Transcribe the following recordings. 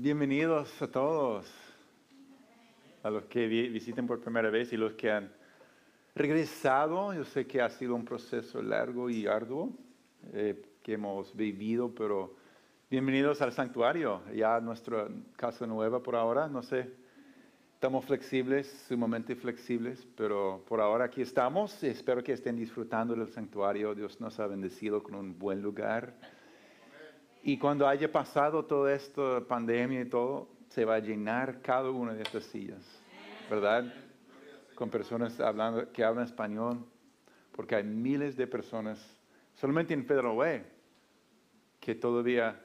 Bienvenidos a todos, a los que vi- visiten por primera vez y los que han regresado. Yo sé que ha sido un proceso largo y arduo eh, que hemos vivido, pero bienvenidos al santuario, ya nuestra casa nueva por ahora. No sé, estamos flexibles, sumamente flexibles, pero por ahora aquí estamos. Espero que estén disfrutando del santuario. Dios nos ha bendecido con un buen lugar. Y cuando haya pasado toda esta pandemia y todo, se va a llenar cada una de estas sillas, ¿verdad? Con personas hablando, que hablan español, porque hay miles de personas, solamente en Federal Way, que todavía,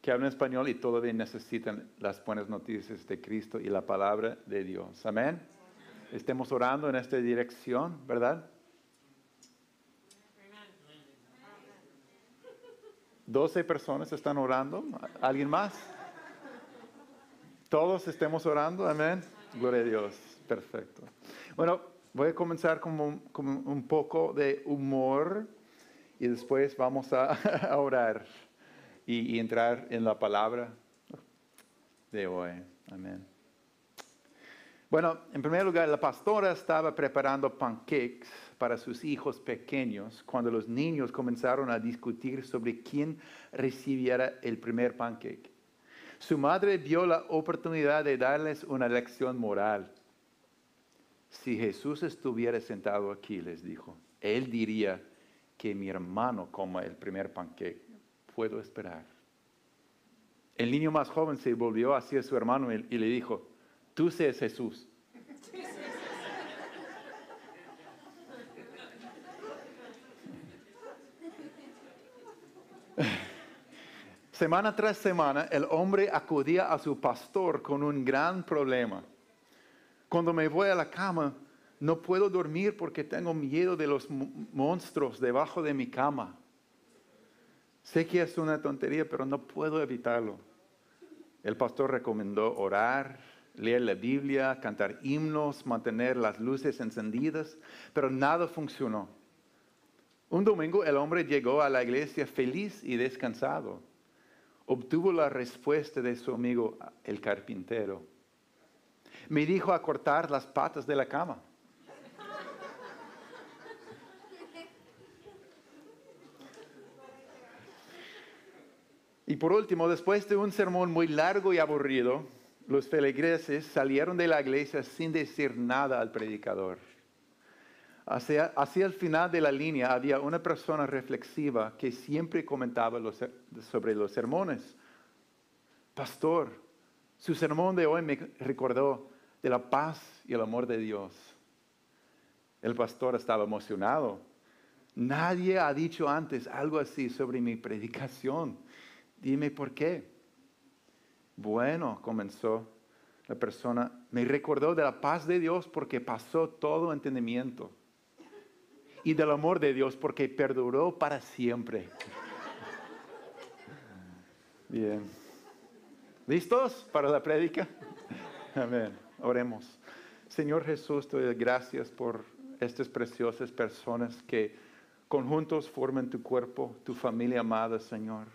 que hablan español y todavía necesitan las buenas noticias de Cristo y la palabra de Dios. Amén. Estemos orando en esta dirección, ¿verdad? 12 personas están orando. ¿Alguien más? Todos estemos orando. Amén. Gloria a Dios. Perfecto. Bueno, voy a comenzar con un, poco de humor y después vamos a, a orar y, y entrar en la palabra de hoy. Amén. Bueno, en primer lugar, la pastora estaba preparando pancakes para sus hijos pequeños cuando los niños comenzaron a discutir sobre quién recibiera el primer pancake. Su madre vio la oportunidad de darles una lección moral. Si Jesús estuviera sentado aquí, les dijo, él diría que mi hermano coma el primer pancake. Puedo esperar. El niño más joven se volvió hacia su hermano y, le dijo, tú seas Jesús. Semana tras semana el hombre acudía a su pastor con un gran problema. Cuando me voy a la cama, no puedo dormir porque tengo miedo de los mo- monstruos debajo de mi cama. Sé que es una tontería, pero no puedo evitarlo. El pastor recomendó orar, leer la Biblia, cantar himnos, mantener las luces encendidas, pero nada funcionó. Un domingo el hombre llegó a la iglesia feliz y descansado. Obtuvo la respuesta de su amigo el carpintero. Me dijo a cortar las patas de la cama. Y por último, después de un sermón muy largo y aburrido, los feligreses salieron de la iglesia sin decir nada al predicador. Hacia, hacia el final de la línea había una persona reflexiva que siempre comentaba sobre los sermones. Pastor, su sermón de hoy me recordó de la paz y el amor de Dios. El pastor estaba emocionado. Nadie ha dicho antes algo así sobre mi predicación. Dime por qué. Bueno, comenzó la persona, me recordó de la paz de Dios porque pasó todo entendimiento. Y del amor de Dios porque perduró para siempre. Bien. ¿Listos para la prédica? Amén. Oremos. Señor Jesús, te doy gracias por estas preciosas personas que conjuntos forman tu cuerpo, tu familia amada, Señor.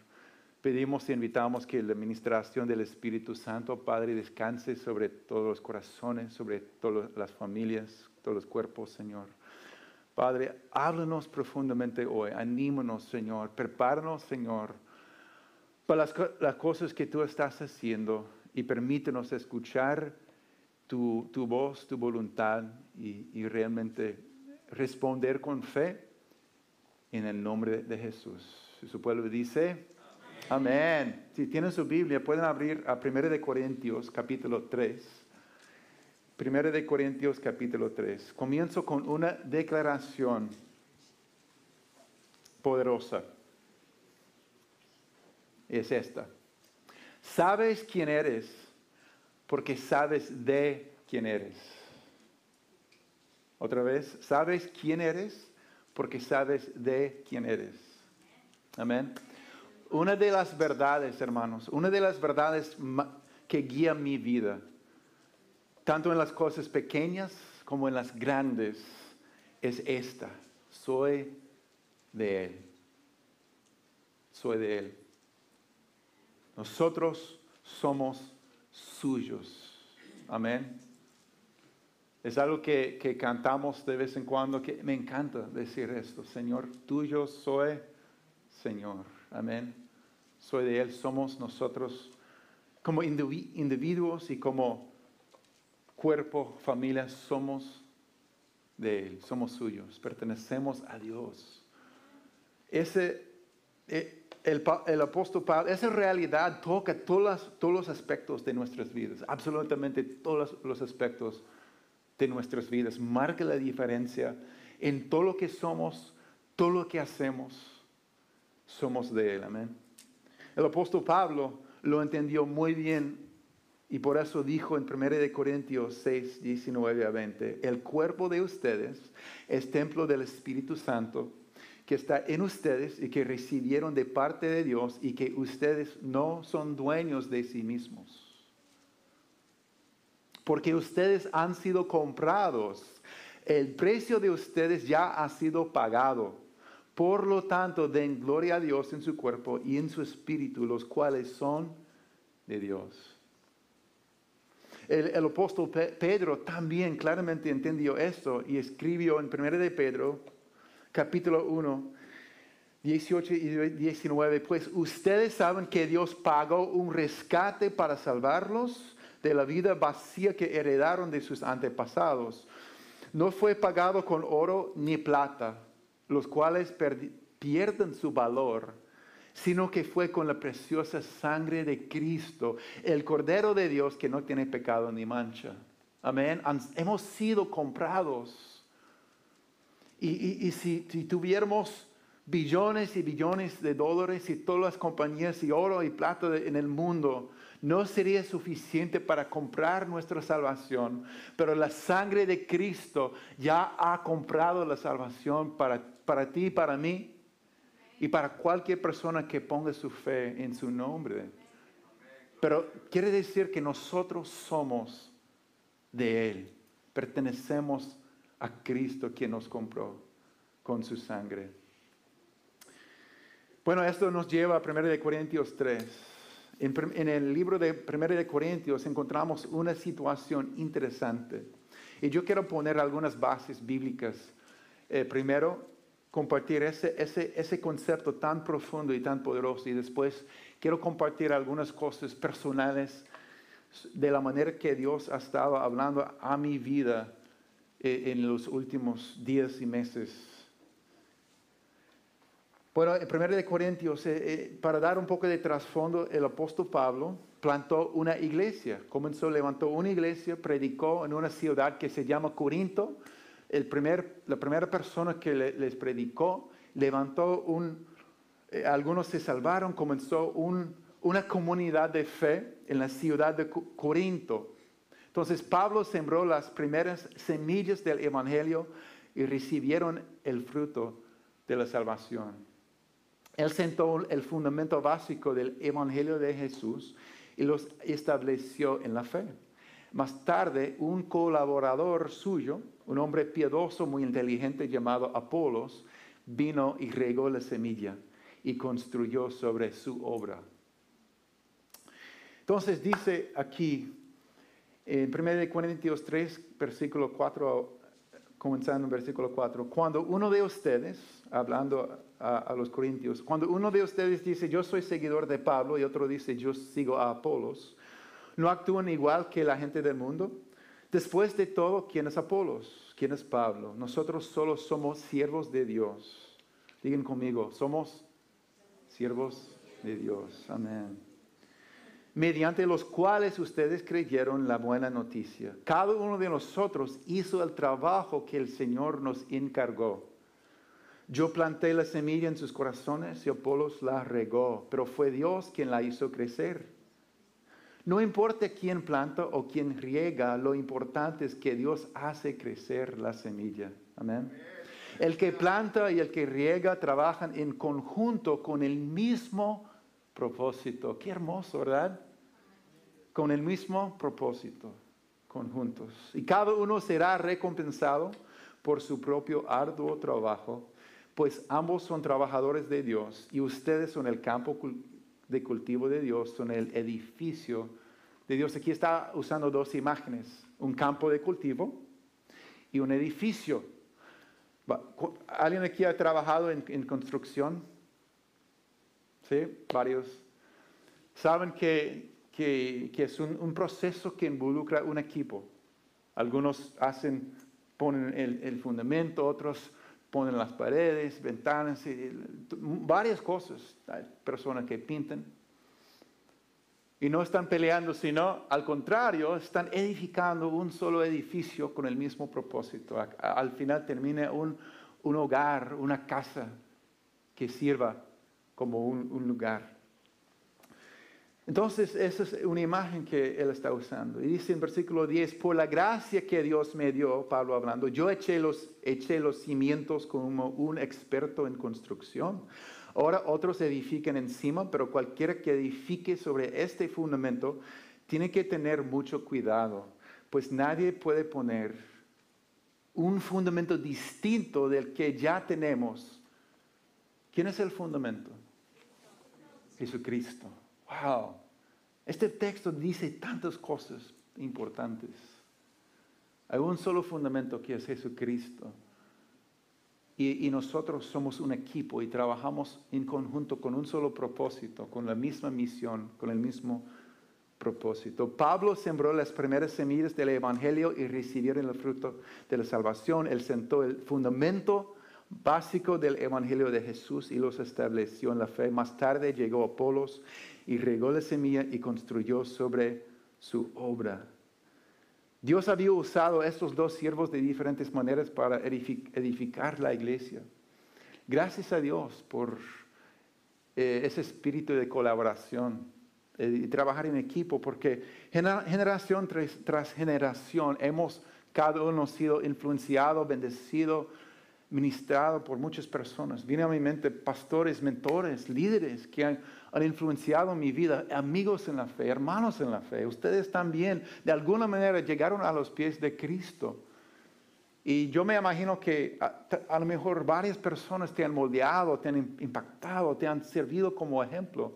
Pedimos e invitamos que la administración del Espíritu Santo, Padre, descanse sobre todos los corazones, sobre todas las familias, todos los cuerpos, Señor. Padre, háblanos profundamente hoy, anímanos, Señor, prepáranos, Señor, para las, las cosas que tú estás haciendo y permítenos escuchar tu, tu voz, tu voluntad y, y realmente responder con fe en el nombre de Jesús. Su pueblo dice, amén. Si tienen su Biblia, pueden abrir a 1 de Corintios capítulo 3. 1 de Corintios capítulo 3. Comienzo con una declaración poderosa. Es esta. Sabes quién eres porque sabes de quién eres. Otra vez, sabes quién eres porque sabes de quién eres. Amén. Una de las verdades, hermanos, una de las verdades que guía mi vida, tanto en las cosas pequeñas como en las grandes, es esta. Soy de Él. Soy de Él. Nosotros somos suyos. Amén. Es algo que, que, cantamos de vez en cuando, que me encanta decir esto, Señor, tuyo soy, Señor. Amén. Soy de Él, somos nosotros como individuos y como cuerpo, familia, somos de Él, somos suyos, pertenecemos a Dios. Ese, eh, el, el apóstol Pablo, esa realidad toca todos los aspectos de nuestras vidas, absolutamente todos los aspectos de nuestras vidas. Marca la diferencia en todo lo que somos, todo lo que hacemos, somos de Él. Amén. El apóstol Pablo lo entendió muy bien y por eso dijo en 1 Corintios 6, 19 a 20, el cuerpo de ustedes es templo del Espíritu Santo que está en ustedes y que recibieron de parte de Dios y que ustedes no son dueños de sí mismos porque ustedes han sido comprados. El precio de ustedes ya ha sido pagado. Por lo tanto, den gloria a Dios en su cuerpo y en su espíritu, los cuales son de Dios. El, apóstol Pedro también claramente entendió esto y escribió en 1 de Pedro, capítulo 1, 18 y 19, pues ustedes saben que Dios pagó un rescate para salvarlos de la vida vacía que heredaron de sus antepasados. No fue pagado con oro ni plata, los cuales pierden su valor, sino que fue con la preciosa sangre de Cristo, el Cordero de Dios que no tiene pecado ni mancha. Amén. Hemos sido comprados. Y, si, si tuviéramos billones y billones de dólares y todas las compañías y oro y plata en el mundo, no sería suficiente para comprar nuestra salvación, pero la sangre de Cristo ya ha comprado la salvación para, para ti para mí y para cualquier persona que ponga su fe en su nombre. Pero quiere decir que nosotros somos de Él, pertenecemos a Cristo quien nos compró con su sangre. Bueno, esto nos lleva a 1 Corintios 3. En, el libro de 1 de Corintios encontramos una situación interesante. Y yo quiero poner algunas bases bíblicas. Eh, primero, compartir ese, ese, ese concepto tan profundo y tan poderoso. Y después quiero compartir algunas cosas personales de la manera que Dios ha estado hablando a mi vida eh, en los últimos días y meses bueno, en 1 de Corintios, eh, eh, para dar un poco de trasfondo, el apóstol Pablo plantó una iglesia, comenzó, levantó una iglesia, predicó en una ciudad que se llama Corinto. El primer, la primera persona que les predicó levantó un, eh, algunos se salvaron, comenzó una comunidad de fe en la ciudad de Corinto. Entonces Pablo sembró las primeras semillas del Evangelio y recibieron el fruto de la salvación. Él sentó el fundamento básico del Evangelio de Jesús y los estableció en la fe. Más tarde, un colaborador suyo, un hombre piadoso muy inteligente llamado Apolos, vino y regó la semilla y construyó sobre su obra. Entonces dice aquí, en 1 Corintios 3, versículo 4, comenzando en versículo 4, cuando uno de ustedes, hablando a, los corintios. Cuando uno de ustedes dice, yo soy seguidor de Pablo, y otro dice, yo sigo a Apolos, ¿no actúan igual que la gente del mundo? Después de todo, ¿quién es Apolos? ¿Quién es Pablo? Nosotros solo somos siervos de Dios. Digan conmigo, somos siervos de Dios. Amén. Mediante los cuales ustedes creyeron la buena noticia. Cada uno de nosotros hizo el trabajo que el Señor nos encargó. Yo planté la semilla en sus corazones y Apolos la regó, pero fue Dios quien la hizo crecer. No importa quién planta o quién riega, lo importante es que Dios hace crecer la semilla. Amén. El que planta y el que riega trabajan en conjunto con el mismo propósito. Qué hermoso, ¿verdad? Con el mismo propósito, conjuntos. Y cada uno será recompensado por su propio arduo trabajo pues ambos son trabajadores de Dios y ustedes son el campo de cultivo de Dios son el edificio de Dios. Aquí está usando dos imágenes, un campo de cultivo y un edificio. ¿Alguien aquí ha trabajado en, construcción? ¿Sí? Varios. Saben que, es un, proceso que involucra un equipo. Algunos hacen, ponen el, fundamento, otros ponen las paredes, ventanas, varias cosas. Hay personas que pintan. Y no están peleando, sino al contrario, están edificando un solo edificio con el mismo propósito. Al final termina un, hogar, una casa que sirva como un, lugar. Entonces, esa es una imagen que él está usando. Y dice en versículo 10, por la gracia que Dios me dio, Pablo hablando, yo eché los, eché los cimientos como un experto en construcción. Ahora otros edifican encima, pero cualquiera que edifique sobre este fundamento tiene que tener mucho cuidado, pues nadie puede poner un fundamento distinto del que ya tenemos. ¿Quién es el fundamento? Jesucristo. Wow. Este texto dice tantas cosas importantes. Hay un solo fundamento que es Jesucristo. Y, nosotros somos un equipo y trabajamos en conjunto con un solo propósito, con la misma misión, con el mismo propósito. Pablo sembró las primeras semillas del Evangelio y recibieron el fruto de la salvación. Él sentó el fundamento básico del Evangelio de Jesús y los estableció en la fe. Más tarde llegó Apolos y regó la semilla y construyó sobre su obra. Dios había usado estos dos siervos de diferentes maneras para edificar la iglesia. Gracias a Dios por eh, ese espíritu de colaboración eh, y trabajar en equipo, porque generación tras, generación hemos cada uno sido influenciado, bendecido, ministrado por muchas personas. Viene a mi mente pastores, mentores, líderes que han, influenciado mi vida, amigos en la fe, hermanos en la fe. Ustedes también, de alguna manera, llegaron a los pies de Cristo. Y yo me imagino que a, lo mejor varias personas te han moldeado, te han impactado, te han servido como ejemplo.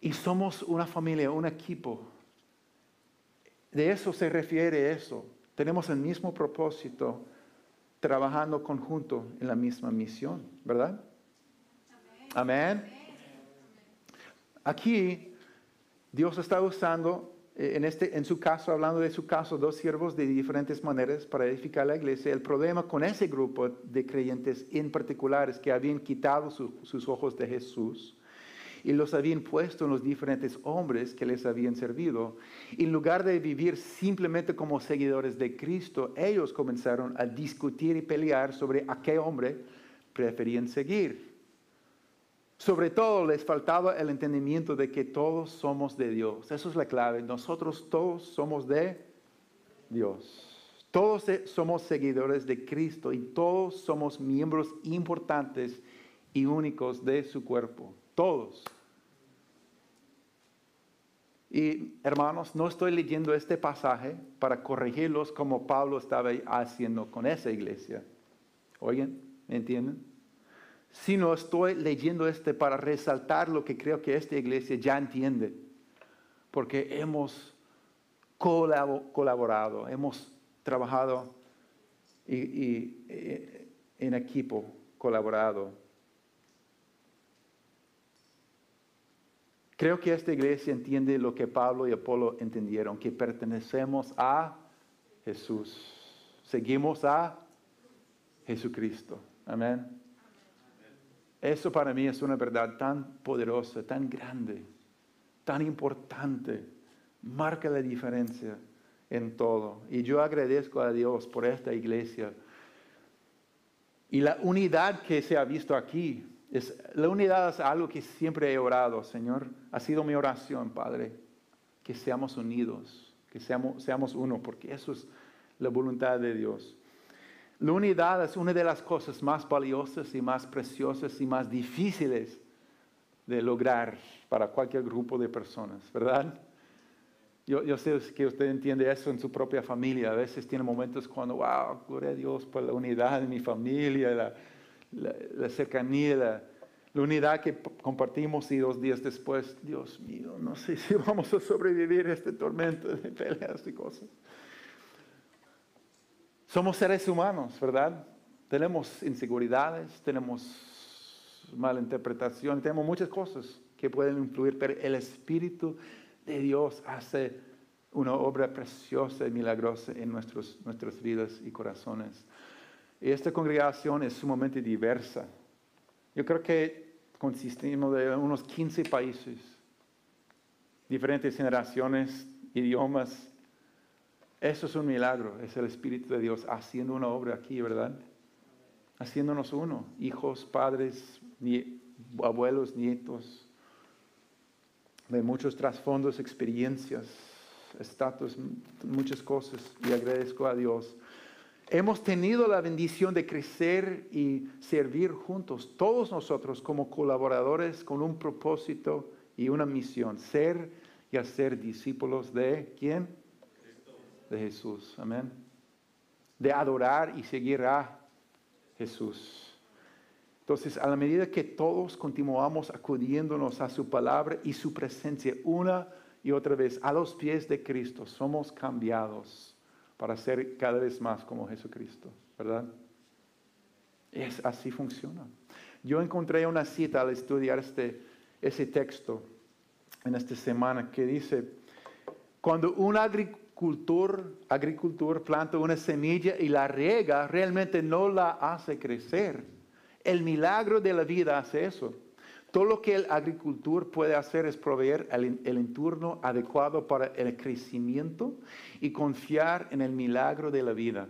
Y somos una familia, un equipo. De eso se refiere eso. Tenemos el mismo propósito trabajando conjunto en la misma misión, ¿verdad? Amén. Aquí Dios está usando, eh, en, este, en su caso, hablando de su caso, dos siervos de diferentes maneras para edificar la iglesia. El problema con ese grupo de creyentes en particular es que habían quitado sus ojos de Jesús y los habían puesto en los diferentes hombres que les habían servido. En lugar de vivir simplemente como seguidores de Cristo, ellos comenzaron a discutir y pelear sobre a qué hombre preferían seguir. Sobre todo les faltaba el entendimiento de que todos somos de Dios. Eso es la clave. Nosotros todos somos de Dios. Todos somos seguidores de Cristo y todos somos miembros importantes y únicos de su cuerpo. Todos. Y hermanos, no estoy leyendo este pasaje para corregirlos como Pablo estaba haciendo con esa iglesia. Oigan, ¿me entienden? Sino estoy leyendo este para resaltar lo que creo que esta iglesia ya entiende. Porque hemos colaborado, hemos trabajado y, eh, en equipo, colaborado Creo que esta iglesia entiende lo que Pablo y Apolo entendieron, que pertenecemos a Jesús. Seguimos a Jesucristo. Amén. Eso para mí es una verdad tan poderosa, tan grande, tan importante. Marca la diferencia en todo. Y yo agradezco a Dios por esta iglesia y la unidad que se ha visto aquí la unidad es algo que siempre he orado, Señor. Ha sido mi oración, Padre, que seamos unidos, que seamos, seamos uno, porque eso es la voluntad de Dios. La unidad es una de las cosas más valiosas y más preciosas y más difíciles de lograr para cualquier grupo de personas, ¿verdad? Yo, yo, sé que usted entiende eso en su propia familia. A veces tiene momentos cuando, wow, gloria a Dios por la unidad de mi familia, la, la, cercanía, la, La unidad que compartimos y dos días después, Dios mío, no sé si vamos a sobrevivir a este tormento de peleas y cosas. Somos seres humanos, ¿verdad? Tenemos inseguridades, tenemos malinterpretación, tenemos muchas cosas que pueden influir, pero el Espíritu de Dios hace una obra preciosa y milagrosa en nuestros, nuestras vidas y corazones. Y esta congregación es sumamente diversa. Yo creo que consistimos de unos 15 países, diferentes generaciones, idiomas. Eso es un milagro, es el Espíritu de Dios haciendo una obra aquí, ¿verdad? Haciéndonos uno, hijos, padres, abuelos, nietos, de muchos trasfondos, experiencias, estatus, muchas cosas, y agradezco a Dios. Hemos tenido la bendición de crecer y servir juntos, todos nosotros como colaboradores con un propósito y una misión, ser y hacer discípulos de quién? De Jesús, amén. De adorar y seguir a Jesús. Entonces, a la medida que todos continuamos acudiéndonos a su palabra y su presencia una y otra vez a los pies de Cristo, somos cambiados para ser cada vez más como Jesucristo, ¿verdad? Es así funciona. Yo encontré una cita al estudiar este, ese texto en esta semana que dice, cuando un agricultor, agricultor planta una semilla y la riega, realmente no la hace crecer el milagro de la vida hace eso. Todo lo que el agricultor puede hacer es proveer el, entorno adecuado para el crecimiento y confiar en el milagro de la vida.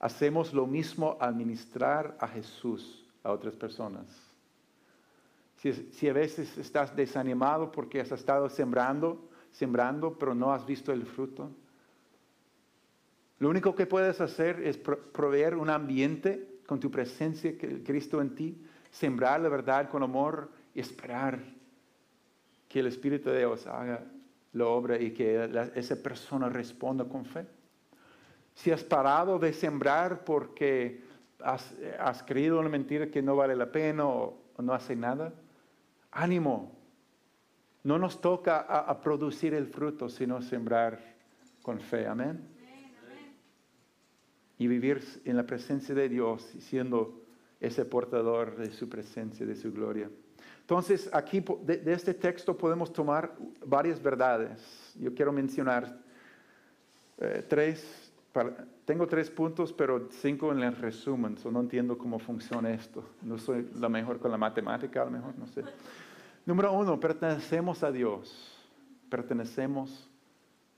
Hacemos lo mismo al ministrar a Jesús a otras personas. Si, a veces estás desanimado porque has estado sembrando, sembrando, pero no has visto el fruto, lo único que puedes hacer es proveer un ambiente con tu presencia, Cristo en ti, sembrar la verdad con amor y esperar que el Espíritu de Dios haga la obra y que esa persona responda con fe. Si has parado de sembrar porque has, has creído una mentira que no vale la pena o, no hace nada, ánimo. No nos toca a producir el fruto, sino sembrar con fe. Amén y vivir en la presencia de Dios siendo ese portador de su presencia, de su gloria. Entonces, aquí de, este texto podemos tomar varias verdades. Yo quiero mencionar eh, tres, tengo tres puntos, pero cinco en el resumen, so no entiendo cómo funciona esto. No soy la mejor con la matemática, a lo mejor, no sé. Número uno, pertenecemos a Dios. Pertenecemos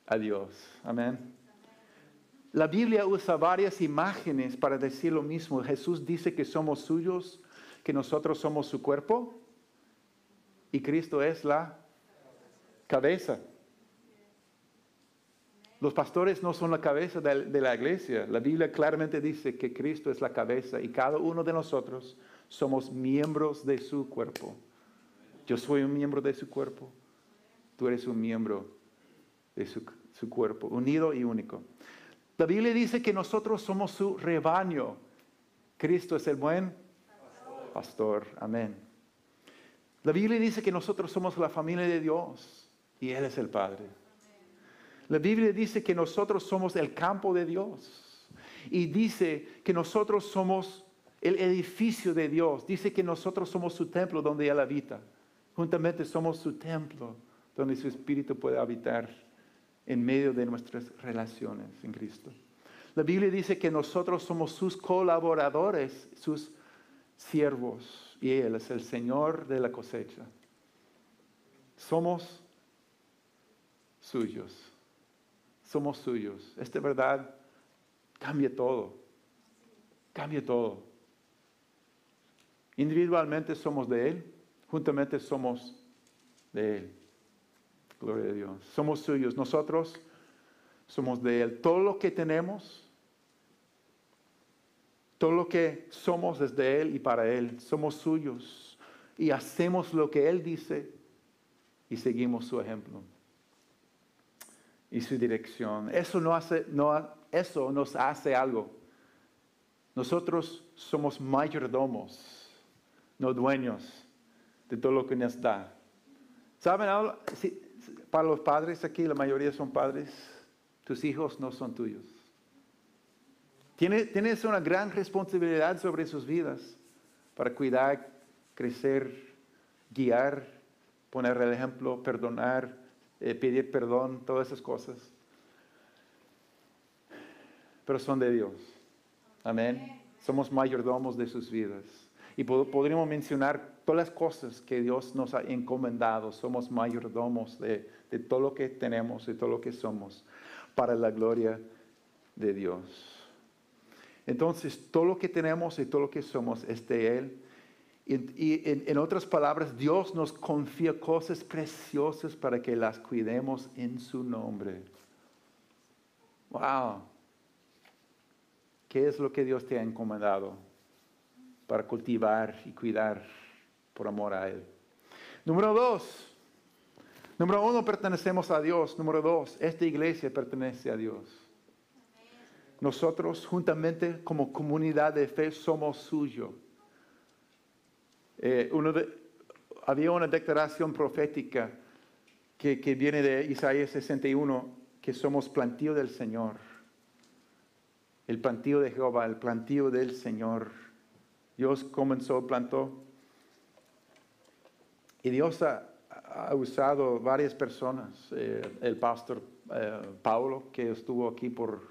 a Dios. Amén. La Biblia usa varias imágenes para decir lo mismo. Jesús dice que somos suyos, que nosotros somos su cuerpo y Cristo es la cabeza. Los pastores no son la cabeza de la iglesia. La Biblia claramente dice que Cristo es la cabeza y cada uno de nosotros somos miembros de su cuerpo. Yo soy un miembro de su cuerpo. Tú eres un miembro de su, su cuerpo, unido y único. La Biblia dice que nosotros somos su rebaño. Cristo es el buen pastor. Amén. La Biblia dice que nosotros somos la familia de Dios y Él es el Padre. La Biblia dice que nosotros somos el campo de Dios y dice que nosotros somos el edificio de Dios. Dice que nosotros somos su templo donde Él habita. Juntamente somos su templo donde su espíritu puede habitar en medio de nuestras relaciones en Cristo. La Biblia dice que nosotros somos sus colaboradores, sus siervos, y Él es el Señor de la cosecha. Somos suyos, somos suyos. Esta verdad cambia todo, cambia todo. Individualmente somos de Él, juntamente somos de Él. Gloria a Dios. Somos suyos. Nosotros somos de Él. Todo lo que tenemos, todo lo que somos es de Él y para Él. Somos suyos. Y hacemos lo que Él dice y seguimos su ejemplo y su dirección. Eso, no hace, no, eso nos hace algo. Nosotros somos mayordomos, no dueños de todo lo que nos da. ¿Saben? Para los padres aquí, la mayoría son padres, tus hijos no son tuyos. Tienes una gran responsabilidad sobre sus vidas para cuidar, crecer, guiar, poner el ejemplo, perdonar, eh, pedir perdón, todas esas cosas. Pero son de Dios. Amén. Somos mayordomos de sus vidas. Y podríamos mencionar todas las cosas que Dios nos ha encomendado. Somos mayordomos de, de todo lo que tenemos, y todo lo que somos, para la gloria de Dios. Entonces, todo lo que tenemos y todo lo que somos es de Él. Y, en, otras palabras, Dios nos confía cosas preciosas para que las cuidemos en su nombre. Wow. ¿Qué es lo que Dios te ha encomendado para cultivar y cuidar por amor a Él? Número dos. Número uno, pertenecemos a Dios. Número dos, esta iglesia pertenece a Dios. Nosotros juntamente como comunidad de fe somos suyo. Eh, había una declaración profética que, viene de Isaías 61, que somos plantío del Señor. El plantío de Jehová, el plantío del Señor. Dios comenzó, plantó. Y Dios ha, usado varias personas. Eh, el pastor eh, Paulo, que estuvo aquí por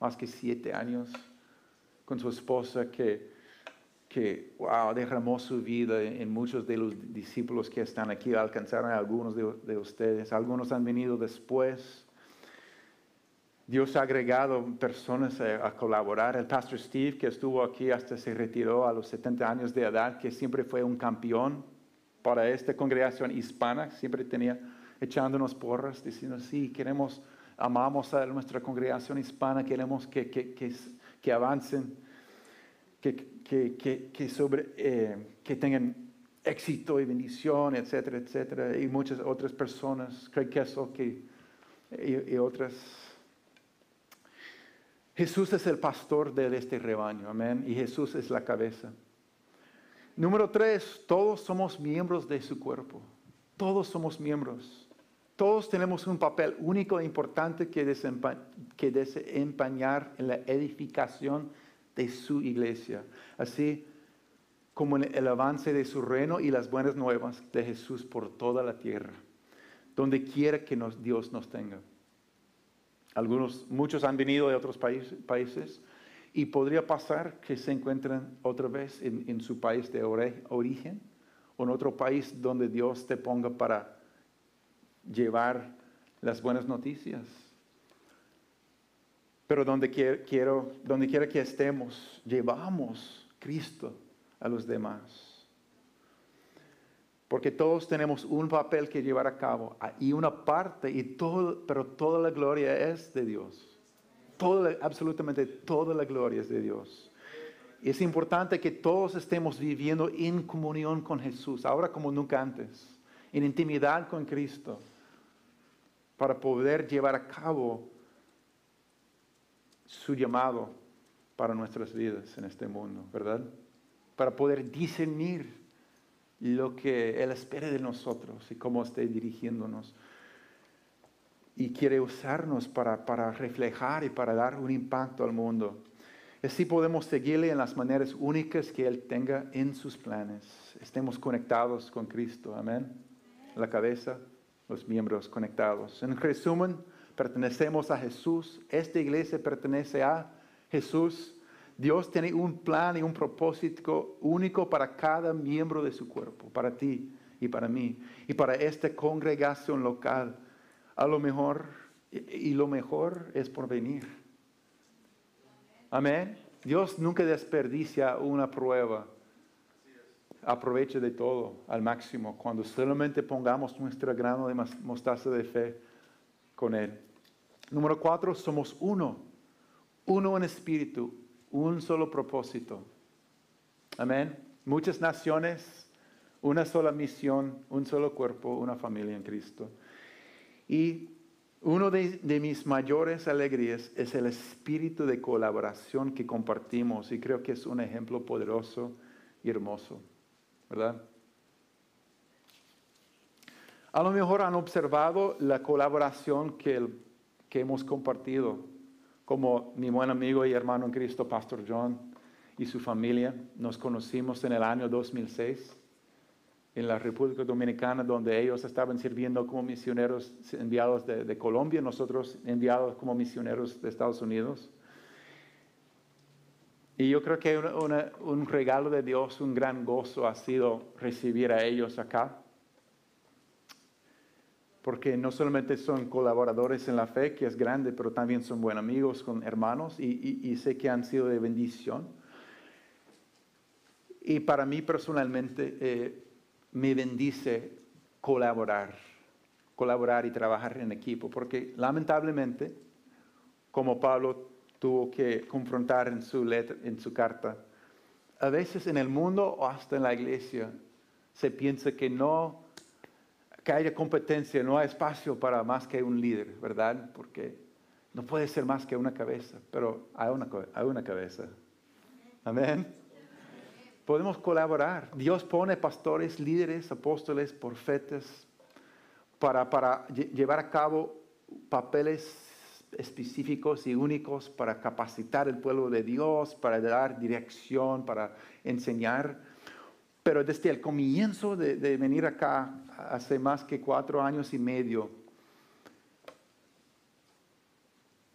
más que siete años con su esposa que, que wow, derramó su vida en muchos de los discípulos que están aquí, alcanzaron a algunos de, ustedes, algunos han venido después. Dios ha agregado personas a, a, colaborar. El pastor Steve, que estuvo aquí hasta se retiró a los 70 años de edad, que siempre fue un campeón para esta congregación hispana, siempre tenía echándonos porras, diciendo, sí, queremos amamos a nuestra congregación hispana, queremos que, que, avancen, que, sobre, eh, que tengan éxito y bendición, etcétera, etcétera, y muchas otras personas, Craig Kessel que, y, y otras. Jesús es el pastor de este rebaño, amén, y Jesús es la cabeza. Número tres, todos somos miembros de su cuerpo. Todos somos miembros. Todos tenemos un papel único e importante que, desempeñar en la edificación de su iglesia, así como en el avance de su reino y las buenas nuevas de Jesús por toda la tierra, donde quiera que Dios nos tenga. Algunos, muchos han venido de otros países, y podría pasar que se encuentren otra vez en, su país de origen o en otro país donde Dios te ponga para llevar las buenas noticias. Pero donde, quiero, donde quiera que estemos, llevamos Cristo a los demás. Porque todos tenemos un papel que llevar a cabo y una parte, y todo, pero toda la gloria es de Dios. Toda, absolutamente toda la gloria es de Dios. Y es importante que todos estemos viviendo en comunión con Jesús, ahora como nunca antes, en intimidad con Cristo para poder llevar a cabo su llamado para nuestras vidas en este mundo, ¿verdad? Para poder discernir lo que Él espera de nosotros y cómo esté dirigiéndonos. Y quiere usarnos para, para reflejar y para dar un impacto al mundo. Así podemos seguirle en las maneras únicas que Él tenga en sus planes. Estemos conectados con Cristo, amén. La cabeza los miembros conectados. En resumen, pertenecemos a Jesús, esta iglesia pertenece a Jesús. Dios tiene un plan y un propósito único para cada miembro de su cuerpo, para ti y para mí, y para esta congregación local. A lo mejor, y lo mejor es por venir. Amén. Dios nunca desperdicia una prueba aproveche de todo al máximo cuando solamente pongamos nuestro grano de mostaza de fe con Él. Número cuatro, somos uno, uno en espíritu, un solo propósito. Amén. Muchas naciones, una sola misión, un solo cuerpo, una familia en Cristo. Y uno de, mis mayores alegrías es el espíritu de colaboración que compartimos y creo que es un ejemplo poderoso y hermoso. ¿verdad? A lo mejor han observado la colaboración que, que hemos compartido, como mi buen amigo y hermano en Cristo, Pastor John, y su familia. Nos conocimos en el año 2006 en la República Dominicana, donde ellos estaban sirviendo como misioneros enviados de, Colombia, nosotros enviados como misioneros de Estados Unidos. Y yo creo que un regalo de Dios, un gran gozo ha sido recibir a ellos acá. Porque no solamente son colaboradores en la fe, que es grande, pero también son buenos amigos, con hermanos, y sé que han sido de bendición. Y para mí personalmente eh, me bendice colaborar, colaborar y trabajar en equipo, porque lamentablemente, como Pablo tuvo que confrontar en su, letra, en su carta, a veces en el mundo o hasta en la iglesia se piensa que no, que haya competencia, no hay espacio para más que un líder, ¿verdad? Porque no puede ser más que una cabeza, pero hay una, hay una cabeza. Amén podemos colaborar. Dios pone pastores, líderes, apóstoles, profetas para, para llevar a cabo papeles específicos y únicos para capacitar el pueblo de Dios, para dar dirección, para enseñar. Pero desde el comienzo de, de, venir acá, hace más que cuatro años y medio,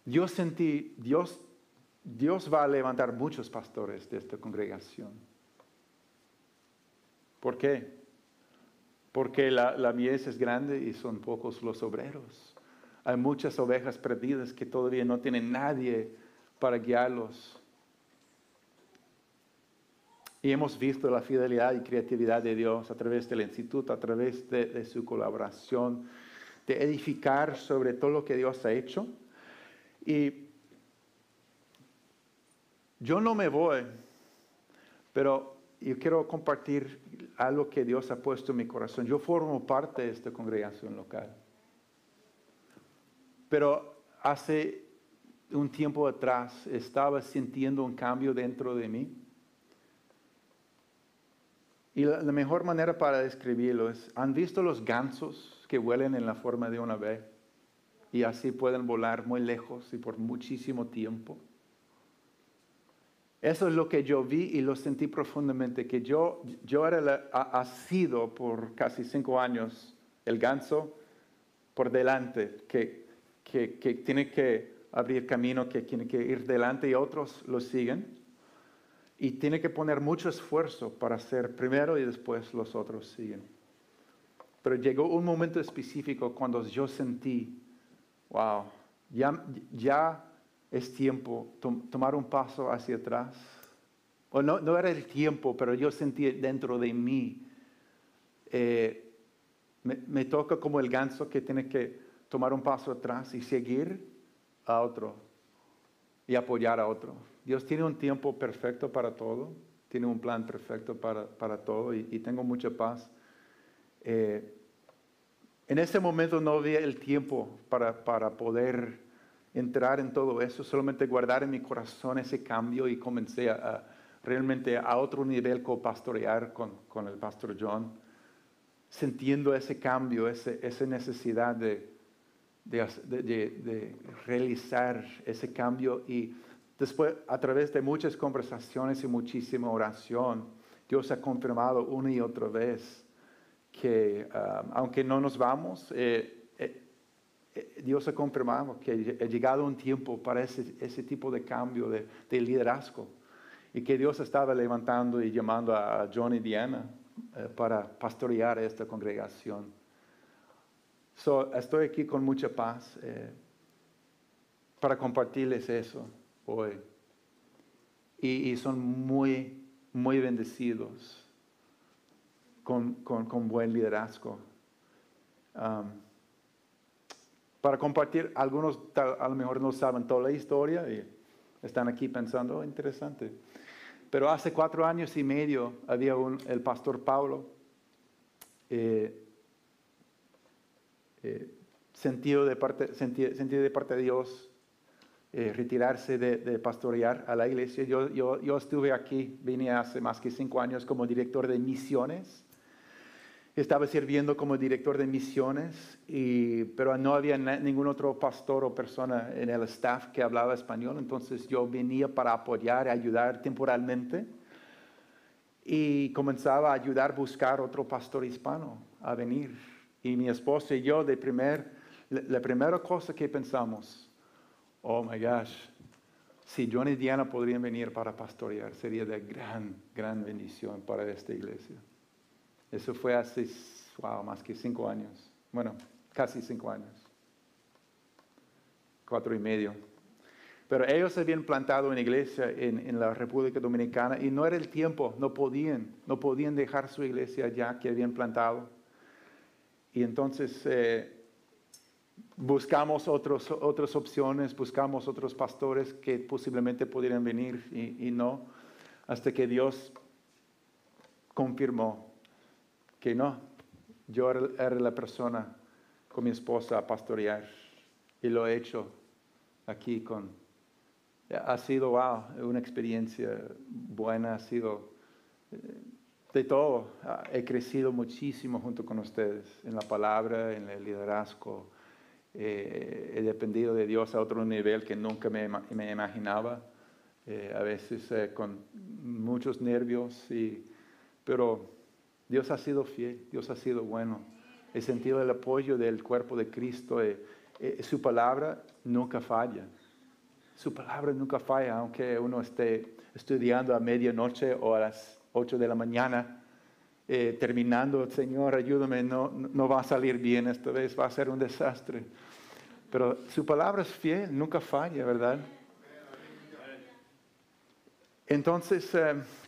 yo sentí, Dios, Dios va a levantar muchos pastores de esta congregación. ¿Por qué? Porque la, la mies es grande y son pocos los obreros. Hay muchas ovejas perdidas que todavía no tienen nadie para guiarlos. Y hemos visto la fidelidad y creatividad de Dios a través del instituto, a través de, de, su colaboración, de edificar sobre todo lo que Dios ha hecho. Y yo no me voy, pero yo quiero compartir algo que Dios ha puesto en mi corazón. Yo formo parte de esta congregación local. Pero hace un tiempo atrás estaba sintiendo un cambio dentro de mí. Y la, mejor manera para describirlo es, ¿han visto los gansos que vuelan en la forma de una ave? Y así pueden volar muy lejos y por muchísimo tiempo. Eso es lo que yo vi y lo sentí profundamente, que yo, yo era ha, sido por casi cinco años el ganso por delante, que, que, que, tiene que abrir camino, que tiene que ir delante y otros lo siguen. Y tiene que poner mucho esfuerzo para ser primero y después los otros siguen. Pero llegó un momento específico cuando yo sentí, wow, ya, ya es tiempo tomar un paso hacia atrás. O no, no, era el tiempo, pero yo sentí dentro de mí, eh, me, toca como el ganso que tiene que tomar un paso atrás y seguir a otro y apoyar a otro. Dios tiene un tiempo perfecto para todo, tiene un plan perfecto para, para todo y, tengo mucha paz. Eh, en ese momento no había el tiempo para, para poder entrar en todo eso, solamente guardar en mi corazón ese cambio y comencé a, realmente a otro nivel copastorear con, con el pastor John, sintiendo ese cambio, ese, esa necesidad de, de, de, realizar ese cambio. Y después a través de muchas conversaciones y muchísima oración, Dios ha confirmado una y otra vez que ah, aunque no nos vamos, eh, Dios ha confirmado que ha llegado un tiempo para ese, ese tipo de cambio de, liderazgo y que Dios estaba levantando y llamando a John y Diana eh, para pastorear esta congregación. estoy aquí con mucha paz eh, para compartirles eso hoy. Y, son muy, muy bendecidos con, con, buen liderazgo. Um, para compartir. Algunos a lo mejor no saben toda la historia y están aquí pensando, oh, interesante. Pero hace cuatro años y medio había un, el pastor Pablo, eh, eh, sentido, de parte, sentido, de parte de Dios, eh, retirarse de, pastorear a la iglesia. Yo, yo, estuve aquí, vine hace más que cinco años como director de misiones estaba sirviendo como director de misiones, y, pero no había ningún otro pastor o persona en el staff que hablaba español, entonces yo venía para apoyar ayudar temporalmente y comenzaba a ayudar a buscar otro pastor hispano a venir. Y mi esposa y yo, de primer, la primera cosa que pensamos, oh my gosh, si John y Diana podrían venir para pastorear, sería de gran, gran bendición para esta iglesia. Eso fue hace, más que cinco años. Bueno, casi cinco años. Cuatro y medio. Pero ellos habían plantado una iglesia en, la República Dominicana y no era el tiempo, no podían, no podían dejar su iglesia allá que habían plantado. Y entonces eh, buscamos otros, otras opciones, buscamos otros pastores que posiblemente pudieran venir y no, hasta que Dios confirmó que no, yo era la persona con mi esposa a pastorear y lo he hecho aquí con... Ha sido, una experiencia buena, ha sido eh, de todo. He crecido muchísimo junto con ustedes en la palabra, en el liderazgo. Eh, he dependido de Dios a otro nivel que nunca me, me imaginaba. Eh, a veces con muchos nervios, y, pero Dios ha sido fiel, Dios ha sido bueno. He sentido el apoyo del cuerpo de Cristo. Eh, eh, su palabra nunca falla. Su palabra nunca falla, aunque uno esté estudiando a medianoche o a las 8 de la mañana, eh, terminando, Señor, ayúdame, no, no va a salir bien esta vez, va a ser un desastre. Pero su palabra es fiel, nunca falla, ¿verdad? Entonces,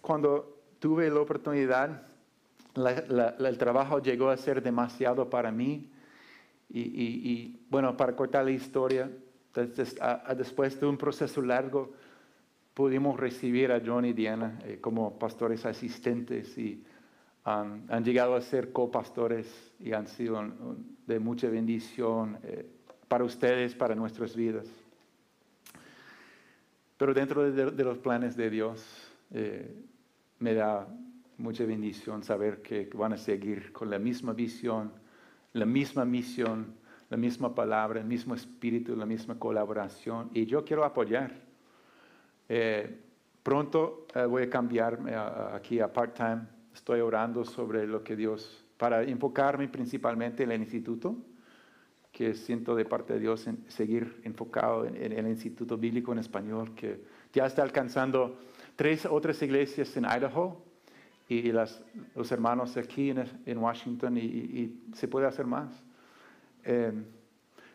cuando tuve la oportunidad el trabajo llegó a ser demasiado para mí. Y, bueno, para cortar la historia, después de un proceso largo, pudimos recibir a John y Diana eh, como pastores asistentes y han llegado a ser copastores y han sido de mucha bendición eh, para ustedes, para nuestras vidas. Pero dentro de, los planes de Dios, eh, me da mucha bendición saber que van a seguir con la misma visión, la misma misión, la misma palabra, el mismo espíritu, la misma colaboración. Y yo quiero apoyar. Eh, pronto eh, voy a cambiarme aquí a part-time. Estoy orando sobre lo que Dios, para enfocarme principalmente en el instituto, que siento de parte de Dios seguir enfocado en, en el Instituto Bíblico en Español, que ya está alcanzando tres otras iglesias en Idaho, y las, los hermanos aquí en, Washington y, se puede hacer más. Eh,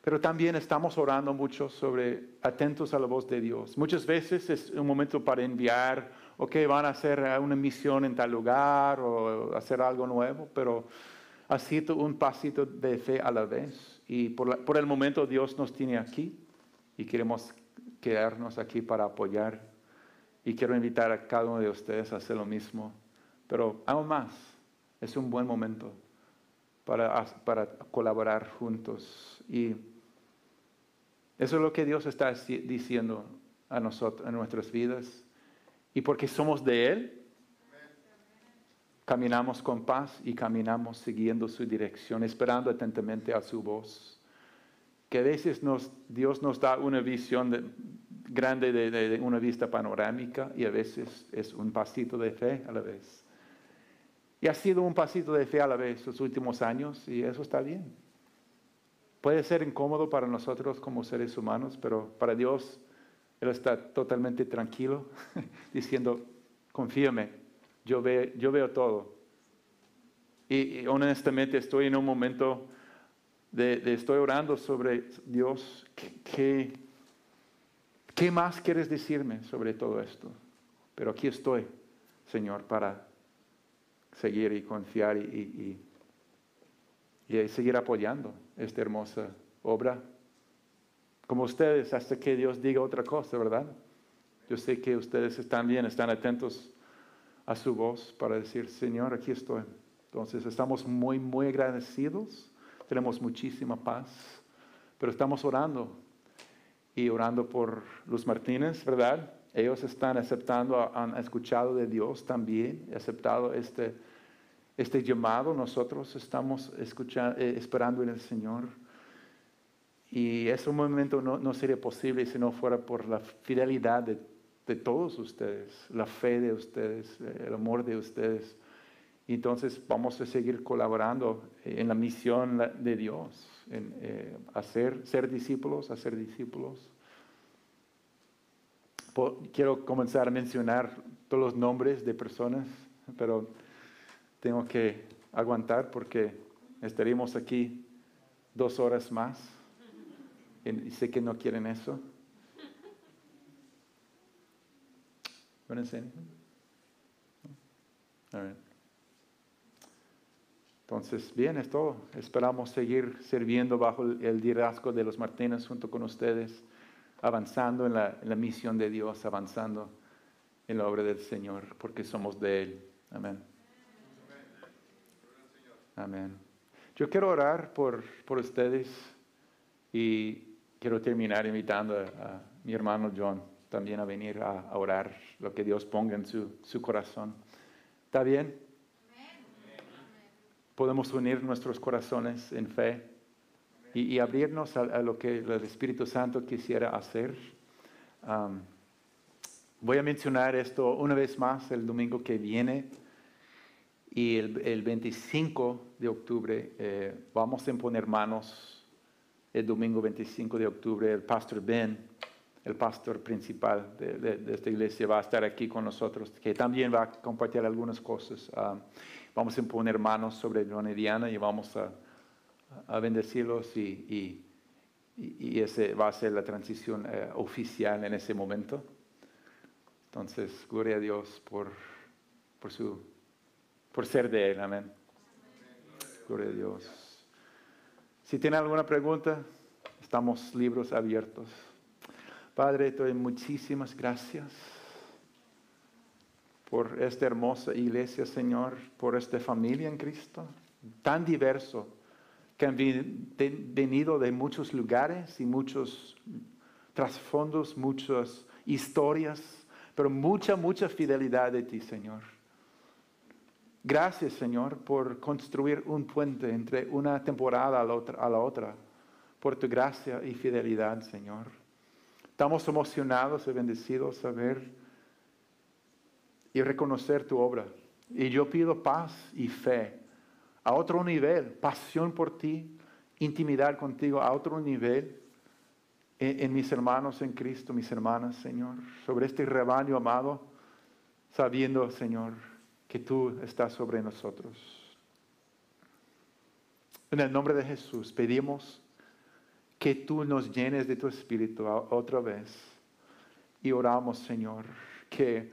pero también estamos orando mucho sobre atentos a la voz de Dios. Muchas veces es un momento para enviar, ok, van a hacer una misión en tal lugar o hacer algo nuevo, pero así un pasito de fe a la vez. Y por, por el momento Dios nos tiene aquí y queremos quedarnos aquí para apoyar. Y quiero invitar a cada uno de ustedes a hacer lo mismo. Pero aún más, es un buen momento para, para colaborar juntos. Y eso es lo que Dios está diciendo a nosotros, en nuestras vidas. Y porque somos de Él, caminamos con paz y caminamos siguiendo su dirección, esperando atentamente a su voz. Que a veces nos, Dios nos da una visión grande de, de, una vista panorámica y a veces es un pasito de fe a la vez. Y ha sido un pasito de fe a la vez los últimos años y eso está bien. Puede ser incómodo para nosotros como seres humanos, pero para Dios Él está totalmente tranquilo, diciendo, confíame, yo, yo veo todo. Y, honestamente estoy en un momento de, estoy orando sobre Dios, ¿qué, ¿qué más quieres decirme sobre todo esto? Pero aquí estoy, Señor, para seguir y confiar y, y, seguir apoyando esta hermosa obra. Como ustedes, hasta que Dios diga otra cosa, ¿verdad? Yo sé que ustedes están bien, están atentos a su voz para decir, Señor, aquí estoy. Entonces estamos muy, muy agradecidos, tenemos muchísima paz, pero estamos orando y orando por los Martínez, ¿verdad? Ellos están aceptando, han escuchado de Dios también, aceptado este, este llamado nosotros estamos escuchando, eh, esperando en el Señor. Y ese momento no, no, sería posible si no fuera por la fidelidad de, de, todos ustedes, la fe de ustedes, el amor de ustedes. Entonces vamos a seguir colaborando en la misión de Dios, en eh, hacer, ser discípulos, hacer discípulos. Quiero comenzar a mencionar todos los nombres de personas, pero tengo que aguantar porque estaríamos aquí dos horas más. Y sé que no quieren eso. Entonces, bien, es todo. Esperamos seguir sirviendo bajo el liderazgo de los Martínez junto con ustedes, avanzando en la, en la misión de Dios, avanzando en la obra del Señor, porque somos de Él. Amén. Amén. Yo quiero orar por, por ustedes y quiero terminar invitando a, mi hermano John también a venir a, orar lo que Dios ponga en su, su corazón. ¿Está bien? Podemos unir nuestros corazones en fe y, abrirnos a, lo que el Espíritu Santo quisiera hacer. voy a mencionar esto una vez más el domingo que viene. Y el, 25 de octubre eh, vamos a imponer manos, el domingo 25 de octubre, el pastor Ben, el pastor principal de, esta iglesia, va a estar aquí con nosotros, que también va a compartir algunas cosas. Vamos a imponer manos sobre John y Diana y vamos a, a bendecirlos y, y, ese va a ser la transición eh, oficial en ese momento. Entonces, gloria a Dios por, por su por ser de Él. Amén. Gloria a Dios. Si tiene alguna pregunta, estamos libros abiertos. Padre, te doy muchísimas gracias por esta hermosa iglesia, Señor, por esta familia en Cristo, tan diverso, que han venido de muchos lugares y muchos trasfondos, muchas historias, pero mucha, mucha fidelidad de ti, Señor. Gracias, Señor, por construir un puente entre una temporada a la otra, a la otra por tu gracia y fidelidad, Señor. Estamos emocionados y bendecidos a ver y reconocer tu obra. Y yo pido paz y fe a otro nivel, pasión por ti, intimidad contigo a otro nivel en, mis hermanos en Cristo, mis hermanas, Señor, sobre este rebaño amado, sabiendo, Señor, que tú estás sobre nosotros. En el nombre de Jesús pedimos que tú nos llenes de tu espíritu otra vez y oramos, Señor, que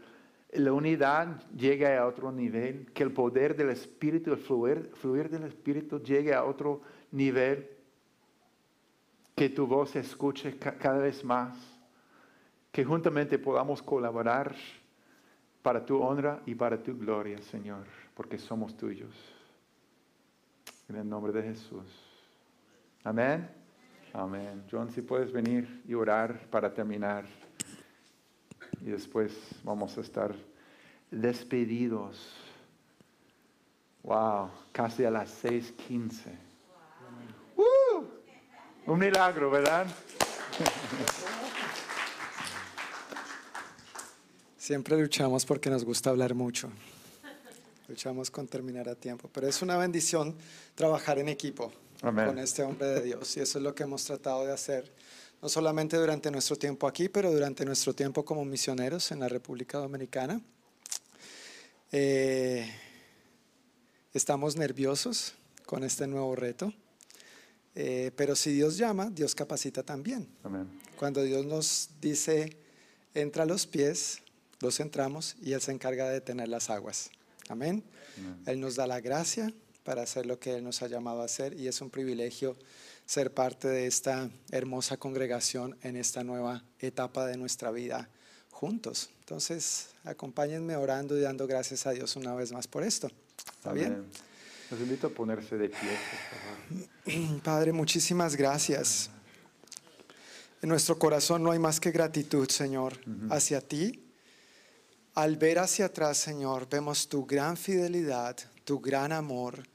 la unidad llegue a otro nivel, que el poder del espíritu, el fluir, fluir del espíritu llegue a otro nivel, que tu voz se escuche cada vez más, que juntamente podamos colaborar para tu honra y para tu gloria, Señor, porque somos tuyos. En el nombre de Jesús. Amén. Amén. John, si puedes venir y orar para terminar. Y después vamos a estar despedidos. Wow, casi a las 6:15. Uh, un milagro, ¿verdad? Siempre luchamos porque nos gusta hablar mucho. Luchamos con terminar a tiempo. Pero es una bendición trabajar en equipo con este hombre de Dios. Y eso es lo que hemos tratado de hacer, no solamente durante nuestro tiempo aquí, pero durante nuestro tiempo como misioneros en la República Dominicana. Eh, estamos nerviosos con este nuevo reto. Eh, pero si Dios llama, Dios capacita también. Cuando Dios nos dice, entra a los pies, los entramos y Él se encarga de tener las aguas. Amén. Él nos da la gracia para hacer lo que Él nos ha llamado a hacer y es un privilegio ser parte de esta hermosa congregación en esta nueva etapa de nuestra vida juntos. Entonces, acompáñenme orando y dando gracias a Dios una vez más por esto. ¿Está bien? Los invito a ponerse de pie. Padre, muchísimas gracias. En nuestro corazón no hay más que gratitud, Señor, hacia ti al ver hacia atrás, Señor, vemos tu gran fidelidad, tu gran amor,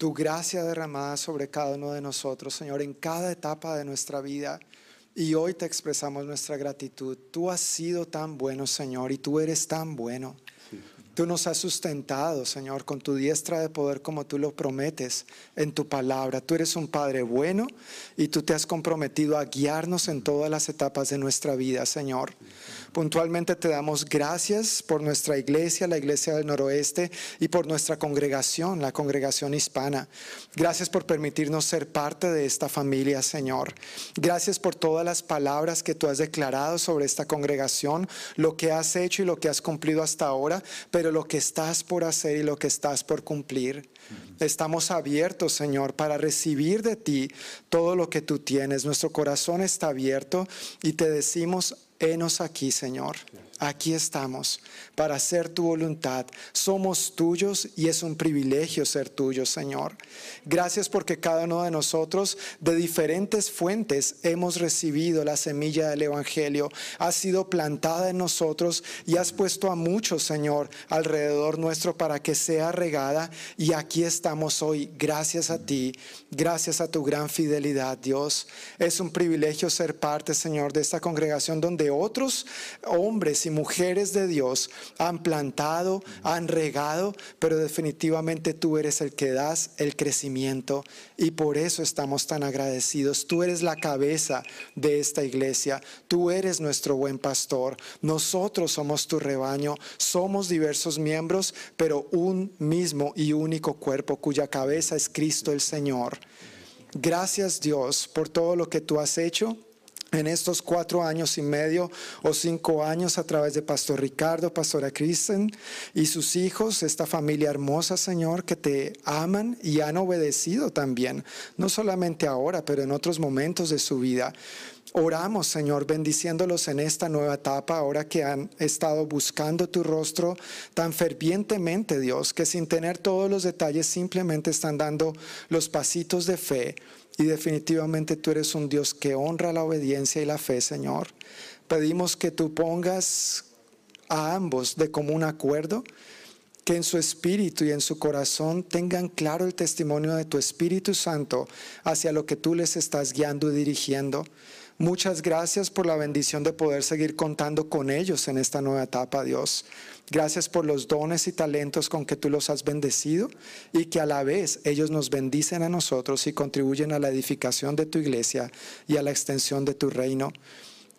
tu gracia derramada sobre cada uno de nosotros, Señor, en cada etapa de nuestra vida. Y hoy te expresamos nuestra gratitud. Tú has sido tan bueno, Señor, y tú eres tan bueno. Tú nos has sustentado, Señor, con tu diestra de poder como tú lo prometes en tu palabra. Tú eres un Padre bueno y tú te has comprometido a guiarnos en todas las etapas de nuestra vida, Señor. Puntualmente te damos gracias por nuestra iglesia, la iglesia del noroeste, y por nuestra congregación, la congregación hispana. Gracias por permitirnos ser parte de esta familia, Señor. Gracias por todas las palabras que tú has declarado sobre esta congregación, lo que has hecho y lo que has cumplido hasta ahora, pero lo que estás por hacer y lo que estás por cumplir. Estamos abiertos, Señor, para recibir de ti todo lo que tú tienes. Nuestro corazón está abierto y te decimos, Henos aquí, Señor. Aquí estamos para hacer tu voluntad. Somos tuyos y es un privilegio ser tuyos, Señor. Gracias porque cada uno de nosotros de diferentes fuentes hemos recibido la semilla del Evangelio. Ha sido plantada en nosotros y has puesto a muchos, Señor, alrededor nuestro para que sea regada. Y aquí estamos hoy, gracias a ti, gracias a tu gran fidelidad, Dios. Es un privilegio ser parte, Señor, de esta congregación donde otros hombres y mujeres de Dios han plantado, han regado, pero definitivamente tú eres el que das el crecimiento y por eso estamos tan agradecidos. Tú eres la cabeza de esta iglesia, tú eres nuestro buen pastor, nosotros somos tu rebaño, somos diversos miembros, pero un mismo y único cuerpo cuya cabeza es Cristo el Señor. Gracias Dios por todo lo que tú has hecho en estos cuatro años y medio o cinco años a través de Pastor Ricardo, Pastora Kristen y sus hijos, esta familia hermosa, Señor, que te aman y han obedecido también, no solamente ahora, pero en otros momentos de su vida. Oramos, Señor, bendiciéndolos en esta nueva etapa, ahora que han estado buscando tu rostro tan fervientemente, Dios, que sin tener todos los detalles simplemente están dando los pasitos de fe y definitivamente tú eres un Dios que honra la obediencia y la fe, Señor. Pedimos que tú pongas a ambos de común acuerdo, que en su espíritu y en su corazón tengan claro el testimonio de tu Espíritu Santo hacia lo que tú les estás guiando y dirigiendo. Muchas gracias por la bendición de poder seguir contando con ellos en esta nueva etapa, Dios. Gracias por los dones y talentos con que tú los has bendecido y que a la vez ellos nos bendicen a nosotros y contribuyen a la edificación de tu iglesia y a la extensión de tu reino.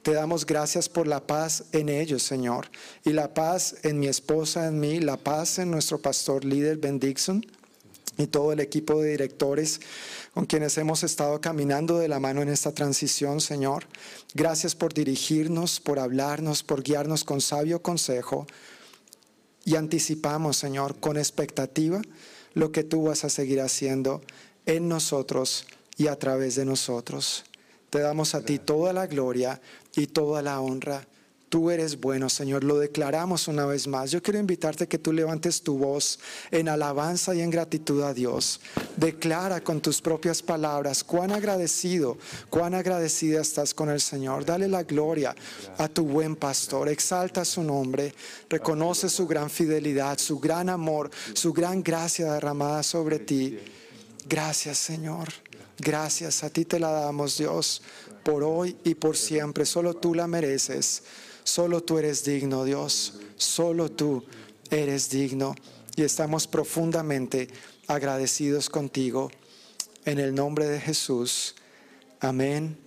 Te damos gracias por la paz en ellos, Señor, y la paz en mi esposa, en mí, la paz en nuestro pastor líder Ben Dixon y todo el equipo de directores con quienes hemos estado caminando de la mano en esta transición, Señor. Gracias por dirigirnos, por hablarnos, por guiarnos con sabio consejo y anticipamos, Señor, con expectativa lo que tú vas a seguir haciendo en nosotros y a través de nosotros. Te damos a ti toda la gloria y toda la honra Tú eres bueno, Señor. Lo declaramos una vez más. Yo quiero invitarte que tú levantes tu voz en alabanza y en gratitud a Dios. Declara con tus propias palabras cuán agradecido, cuán agradecida estás con el Señor. Dale la gloria a tu buen pastor. Exalta su nombre. Reconoce su gran fidelidad, su gran amor, su gran gracia derramada sobre ti. Gracias, Señor. Gracias. A ti te la damos, Dios, por hoy y por siempre. Solo tú la mereces. Solo tú eres digno, Dios. Solo tú eres digno. Y estamos profundamente agradecidos contigo. En el nombre de Jesús. Amén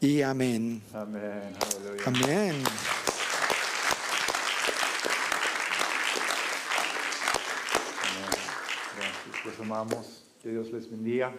y amén. Amén. Amén. Gracias. Los amamos. Que Dios les bendiga.